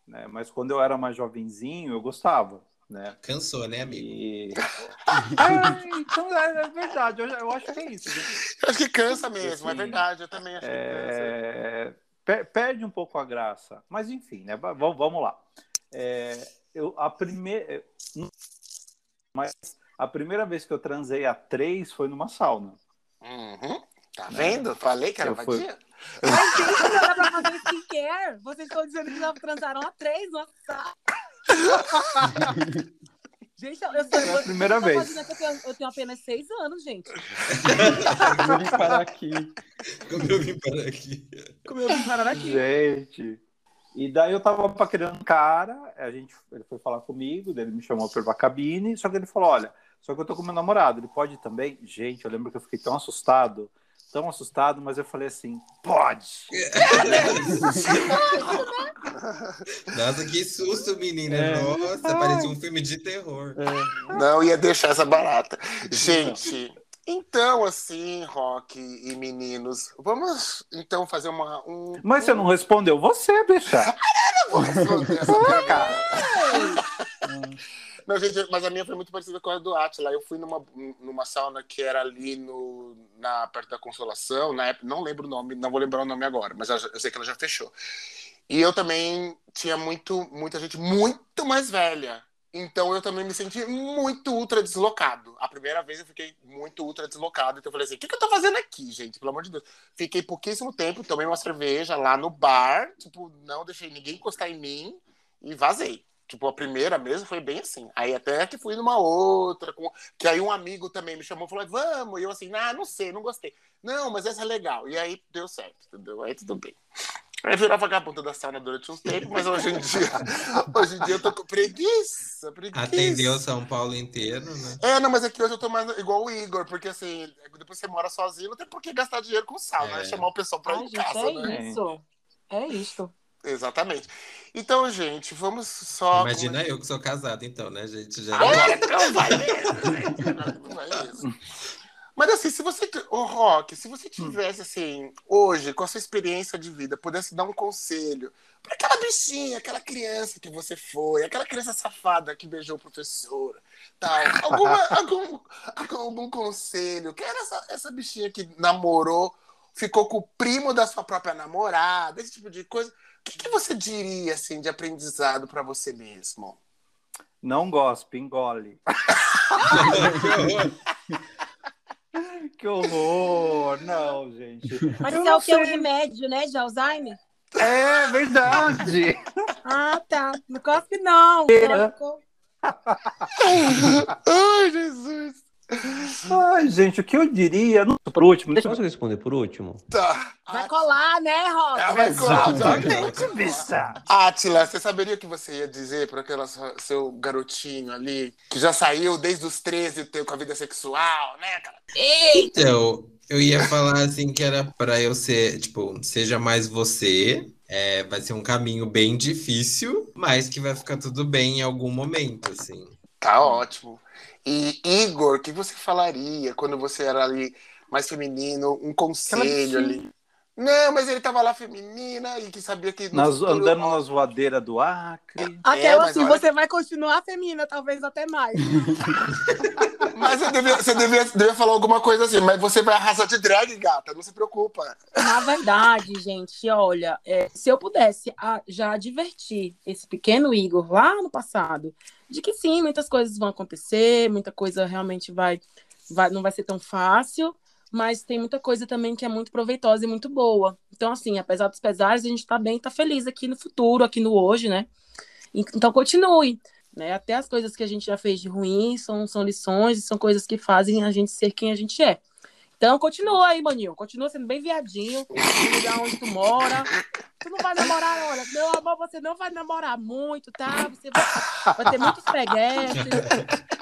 B: né? Mas quando eu era mais jovenzinho, eu gostava, né?
D: Cansou, né, amigo?
B: E... É, então é, é verdade, eu, eu acho que é isso. gente.
A: Acho que cansa mesmo, é
B: Assim,
A: verdade. Eu também acho que cansa.
B: É, per- perde um pouco a graça, mas enfim, né? va- Vamos, vamos lá. É, eu, a primeira, mas a primeira vez que eu transei a três foi numa sauna.
A: Uhum. Tá vendo? Falei que era
B: Eu fui-
A: vadia.
C: Mas, gente, não dá pra fazer skincare. Vocês estão dizendo que já transaram a três, nossa. Gente, eu, eu sou.
B: É a primeira
C: eu
B: vez.
C: fazendo porque Eu, eu tenho apenas seis anos, gente.
E: Eu vim parar aqui.
D: Como eu vim para aqui.
C: Como eu vim parar aqui.
B: Gente. E daí eu tava paquerando um cara, a gente, ele foi falar comigo, daí ele me chamou pra ir pra cabine, só que ele falou, olha, só que eu tô com meu namorado, ele pode ir também? Gente, eu lembro que eu fiquei tão assustado, tão assustado, mas eu falei assim, pode!
D: Nossa, que susto, menina.
B: É.
D: Nossa, parecia um filme de terror.
A: Não ia deixar essa barata. Gente, então assim, Rock e meninos, vamos então fazer uma. Um,
B: Mas você não respondeu, você, bicha!
A: vou responder essa pergunta. Não, gente, mas a minha foi muito parecida com a do Atila. Eu fui numa, numa sauna que era ali no, na, perto da Consolação, na época, não lembro o nome, não vou lembrar o nome agora, mas eu, sei que ela já fechou. E eu também tinha muito, muita gente muito mais velha. Então eu também me senti muito ultra deslocado. A primeira vez eu fiquei muito ultra deslocado. Então eu falei assim: o que, que eu tô fazendo aqui, gente? Pelo amor de Deus. Fiquei pouquíssimo tempo, tomei uma cerveja lá no bar. Tipo, não deixei ninguém encostar em mim e vazei. Tipo, a primeira mesmo foi bem assim. Aí até que fui numa outra, com... que aí um amigo também me chamou e falou: vamos. E eu assim, ah, não sei, não gostei. Não, mas essa é legal. E aí deu certo, entendeu? Aí tudo bem. Aí virava vagabunda da sauna durante uns tempos, mas hoje em dia, hoje em dia eu tô com preguiça, preguiça.
D: Atendeu São Paulo inteiro, né?
A: É, não, mas é que hoje eu tô mais igual o Igor, porque assim, depois você mora sozinho, não tem por que gastar dinheiro com sauna,
D: É.
A: né? Chamar o pessoal pra ir
C: Ai,
A: em
C: gente,
A: casa,
C: é
A: né?
C: isso. É isso.
A: Exatamente. Então, gente, vamos só.
D: Imagina eu que sou casado, então, né, gente? Já...
A: Não vai mesmo. Não vai mesmo. Mas assim, se você. Ô, Rock, se você tivesse, assim, hoje, com a sua experiência de vida, pudesse dar um conselho para aquela bichinha, aquela criança que você foi, aquela criança safada que beijou o professor, tal, alguma, algum, algum conselho, que era essa, essa bichinha que namorou, ficou com o primo da sua própria namorada, esse tipo de coisa. O que, que você diria, assim, de aprendizado para você mesmo?
B: Não gospe, engole. Que horror! Não, gente.
F: Mas isso é o que? Um
B: sei.
F: remédio, né? De Alzheimer?
B: É verdade!
C: Ah, tá. Não cospe, não.
B: É.
A: Ai, Jesus!
B: Ai, gente, o que eu diria? Não, por último, deixa
G: Posso responder por último?
A: Tá.
C: Vai colar, né, Rosa?
A: Ela vai colar,
B: Exatamente, bicha.
A: Atila, você saberia o que você ia dizer para aquele seu garotinho ali, que já saiu desde os 13 teu, com a vida sexual, né, cara?
D: Então, eu ia falar assim que era pra eu ser, tipo, seja mais você. É, vai ser um caminho bem difícil, mas que vai ficar tudo bem em algum momento, assim.
A: Tá ótimo. E Igor, o que você falaria quando você era ali mais feminino? Um conselho ali. Não, mas ele tava lá feminina e que sabia que.
B: Nas-
A: futuro-
B: andando na zoadeira do Acre.
C: Aquela
A: mas
C: assim,
A: olha-
C: você vai continuar feminina, talvez até mais.
A: Mas você devia, você devia, devia falar alguma coisa assim, mas você vai arrasar de drag, gata, não se preocupa.
C: Na verdade, gente, olha, é, se eu pudesse ah, já advertir esse pequeno Igor lá no passado, de que sim, muitas coisas vão acontecer, muita coisa realmente vai, vai não vai ser tão fácil, mas tem muita coisa também que é muito proveitosa e muito boa. Então, assim, apesar dos pesares, a gente tá bem, tá feliz aqui no futuro, aqui no hoje, né? Então, continue. Né? Até as coisas que a gente já fez de ruim são, são lições e são coisas que fazem a gente ser quem a gente é. Então, continua aí, maninho. Continua sendo bem viadinho. No lugar onde tu mora. Tu não vai namorar, olha. Meu amor, você não vai namorar muito, tá? Você vai, vai ter muitos peguetes.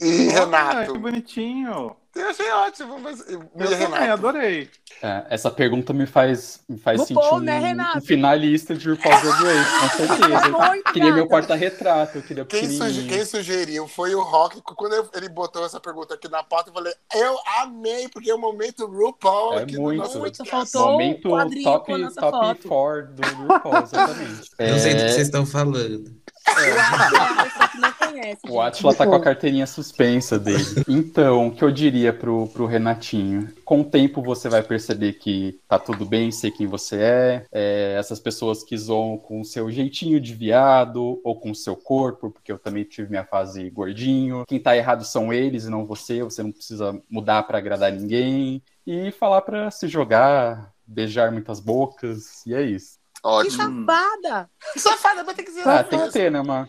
A: E
B: Olha,
A: Renato?
B: que bonitinho.
A: Eu achei ótimo, mas. E
B: Eu também
A: Renato?
B: adorei.
E: É, essa pergunta me faz, me faz
C: No
E: sentir
C: bom,
E: um,
C: né, Renato?
E: um finalista de RuPaul's Drag Race, com certeza.
C: Muito,
E: Queria meu porta-retrato, eu queria
A: Quem, suge-
E: pequenininho.
A: quem sugeriu foi o Rock. Quando eu- ele botou essa pergunta aqui na pauta, eu falei, eu amei, porque é o momento RuPaul
E: É
A: aqui no
E: muito.
A: nosso
C: Muito, faltou-
E: Momento
C: um
E: top, top
C: foto.
E: 4 do RuPaul, exatamente.
D: Não sei do que
E: É,
D: vocês estão falando.
C: É conhece.
E: O. Atila tá com a carteirinha suspensa dele. Então, o que eu diria pro, pro Renatinho? Com o tempo você vai perceber que tá tudo bem ser quem você é. É, essas pessoas que zoam com o seu jeitinho de viado ou com o seu corpo, porque eu também tive minha fase gordinho. Quem tá errado são eles e não você. Você não precisa mudar pra agradar ninguém. E falar pra se jogar, beijar muitas bocas, e é isso.
C: Que
A: Ótimo.
C: safada!
A: Safada, vai ter que ser.
E: Ah, tem que ter, né, mano?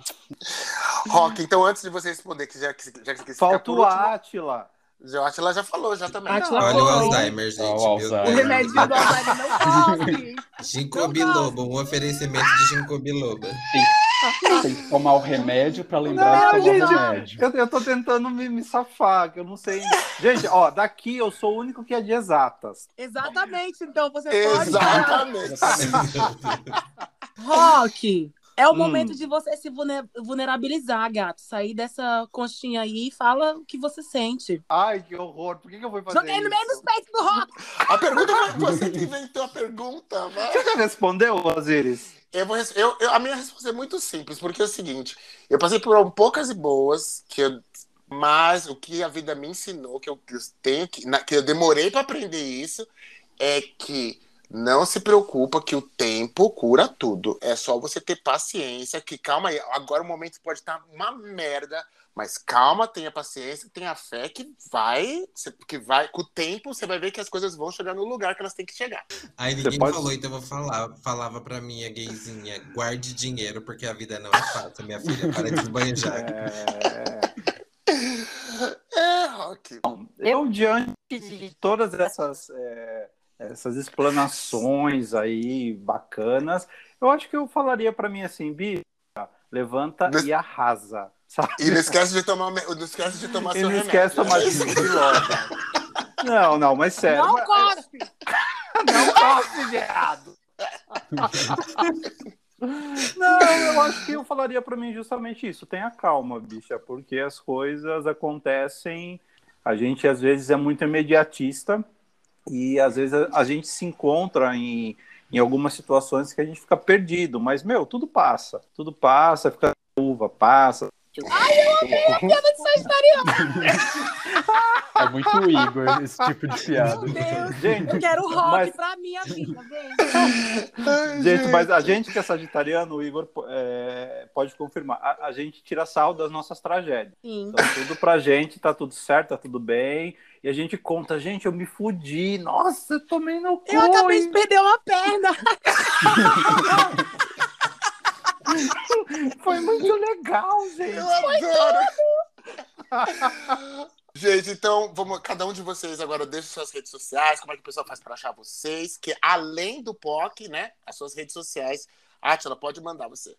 A: Rock, então antes de você responder, que já que já que
B: Falta o
A: por último,
B: Átila.
A: já, que falou já também.
C: Átila
D: Olha o
C: Foi.
D: Alzheimer, gente.
E: O
D: meu
E: Alzheimer.
C: O remédio do Alzheimer não corre.
D: Ginkgo biloba, um oferecimento de ginkgo biloba.
E: Tem que tomar o remédio pra lembrar
B: Não,
E: de tomar
B: gente,
E: o remédio.
B: Eu, eu tô tentando me, me safar, que eu não sei. Gente, ó, daqui eu sou o único que é de exatas.
C: Exatamente, então você pode.
A: Exatamente.
C: Rock! É o
B: Hum.
C: momento de você se vulne- vulnerabilizar, gato. Sair dessa conchinha aí e fala o que você sente.
B: Ai, que horror. Por que, que eu vou fazer
C: Joguei no
B: isso?
C: meio dos peitos do Rock.
A: A pergunta foi você que inventou a pergunta, vai.
B: Você já respondeu, Osiris?
A: Eu vou, eu, eu- a minha resposta é muito simples, porque é o seguinte: eu passei por poucas e boas, que eu, mas o que a vida me ensinou, que eu, que eu tenho que, na- que eu demorei para aprender isso, é que não se preocupa que o tempo cura tudo. É só você ter paciência, que calma aí. Agora o momento pode estar uma merda, mas calma, tenha paciência, tenha fé que vai, que vai, com o tempo você vai ver que as coisas vão chegar no lugar que elas têm que chegar.
D: Aí ninguém
B: pode-
D: falou, então eu vou falar. Falava pra minha gayzinha, guarde dinheiro, porque a vida não é fácil, minha filha. Para de esbanjar.
B: É...
A: É, Rock.
B: Eu, diante de todas essas, é, essas explanações aí bacanas, eu acho que eu falaria pra mim assim, Bia, levanta
A: Des-
B: e arrasa. Sabe?
A: E não esquece de tomar, me- não esquece de tomar
B: E
A: seu
B: não
A: remédio.
B: esquece tomar ginkgo Não, não, mas sério.
C: Não
B: mas-
C: cospe!
B: Não cospe, viado! Não, eu acho que eu falaria pra mim justamente isso. Tenha calma, bicha, porque as coisas acontecem. A gente às vezes é muito imediatista e às vezes a, a gente se encontra em, em algumas situações que a gente fica perdido. Mas, meu, tudo passa. Tudo passa, fica uva, passa.
E: É muito Igor esse tipo de piada.
C: Meu Deus!
B: Gente,
C: Eu quero Rock
B: Mas-
C: pra minha vida, vem.
B: Gente, mas a gente que é sagitariano, o Igor é, pode confirmar, a, a gente tira sal das nossas tragédias.
C: Sim.
B: Então, tudo pra gente, tá tudo certo, tá tudo bem. E a gente conta, gente, eu me fudi. Nossa, eu tomei no cu.
C: Eu acabei de perder uma perna.
B: Foi muito legal, gente.
A: Eu adoro! Gente, então, vamos, cada um de vocês agora deixa suas redes sociais, como é que o pessoal faz para achar vocês, que além do POC, né, as suas redes sociais. Átila, pode mandar você.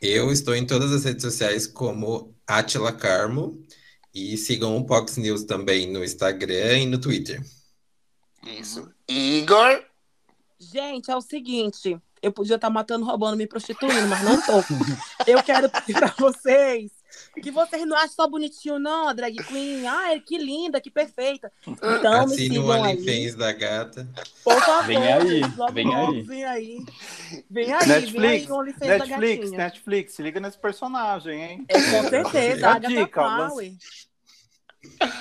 D: Eu estou em todas as redes sociais como Atila Carmo. E sigam o Pox News também no Instagram e no Twitter.
A: Isso. Igor.
C: Gente, é o seguinte. Eu podia estar matando, roubando, me prostituindo, mas não tô. Eu quero pedir pra vocês que vocês não acham só bonitinho, não, a drag queen. Ai, que linda, que perfeita. Então, me
D: Assine o
C: sigam aí.
D: OnlyFans da gata.
C: Por favor,
E: Vem aí, vem aí.
C: Vem aí. Vem aí,
B: Netflix,
C: vem aí o
B: Netflix. Netflix, se liga nesse personagem, hein?
C: É, com certeza,
B: Fica a dica.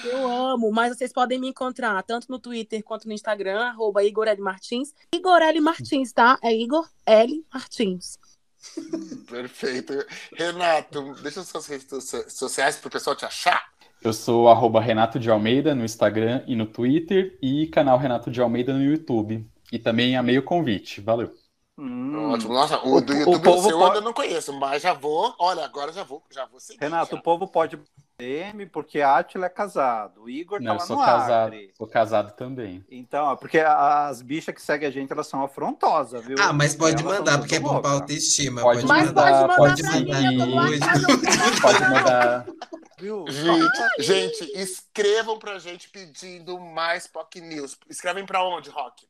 C: Eu amo, mas vocês podem me encontrar tanto no Twitter quanto no Instagram, arroba Igor L. Martins. Igor L. Martins, tá? É Igor L. Martins.
A: Perfeito. Renato, deixa suas redes so- sociais pro pessoal te achar.
E: Eu sou arroba Renato de Almeida no Instagram e no Twitter e canal Renato de Almeida no YouTube. E também amei o convite. Valeu.
B: Hum.
A: Ótimo. Nossa, o,
B: O-
A: do
B: o
A: YouTube
B: povo
A: o seu eu
B: pode-
A: ainda não conheço, mas já vou. Olha, agora já vou, já vou seguir.
B: Renato,
A: já.
B: o povo pode DM porque a Atila é casado. O Igor
E: Não,
B: tá
E: eu
B: lá
E: sou
B: no
E: casado.
B: Acre.
E: Sou casado também.
B: Então, porque as bichas que seguem a gente, elas são afrontosas, viu?
D: Ah, mas pode
B: Elas
D: mandar, porque é bom pra
B: louca,
D: autoestima.
E: Pode
C: Mas
E: mandar,
C: pode mandar
E: pode
C: eu tem
E: Pode mandar.
B: Viu?
A: Gente, gente, escrevam pra gente pedindo mais POC News. Escrevem pra onde, Rock?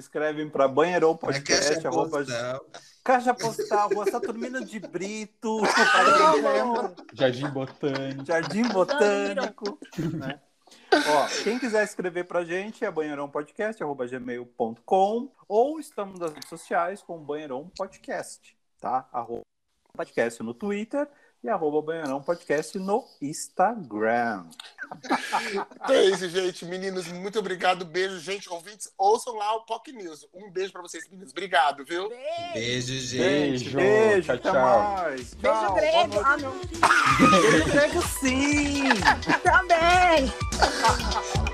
B: Escrevem para banheirão
D: É
B: podcast,
D: caixa
B: arroba,
D: postal.
B: caixa postal, rua Saturnino de Brito.
E: Jardim Botânico.
B: Jardim Botânico. né? Ó, quem quiser escrever pra gente é banheirãopodcast.gmail.com ou estamos nas redes sociais com Banheirão Podcast, tá? Arroba podcast no Twitter e arroba Banheirão Podcast no Instagram.
A: Então é isso, gente. Meninos, muito obrigado. Beijo, gente. Ouvintes, ouçam lá o POC News. Um beijo pra vocês, meninos. Obrigado, viu?
C: Beijo.
D: Beijo, gente.
E: Beijo.
B: beijo,
E: Tchau,
B: até
E: tchau.
B: mais.
C: Beijo
B: Tchau,
C: grego. Ah, não.
B: Beijo grego sim!
C: Também.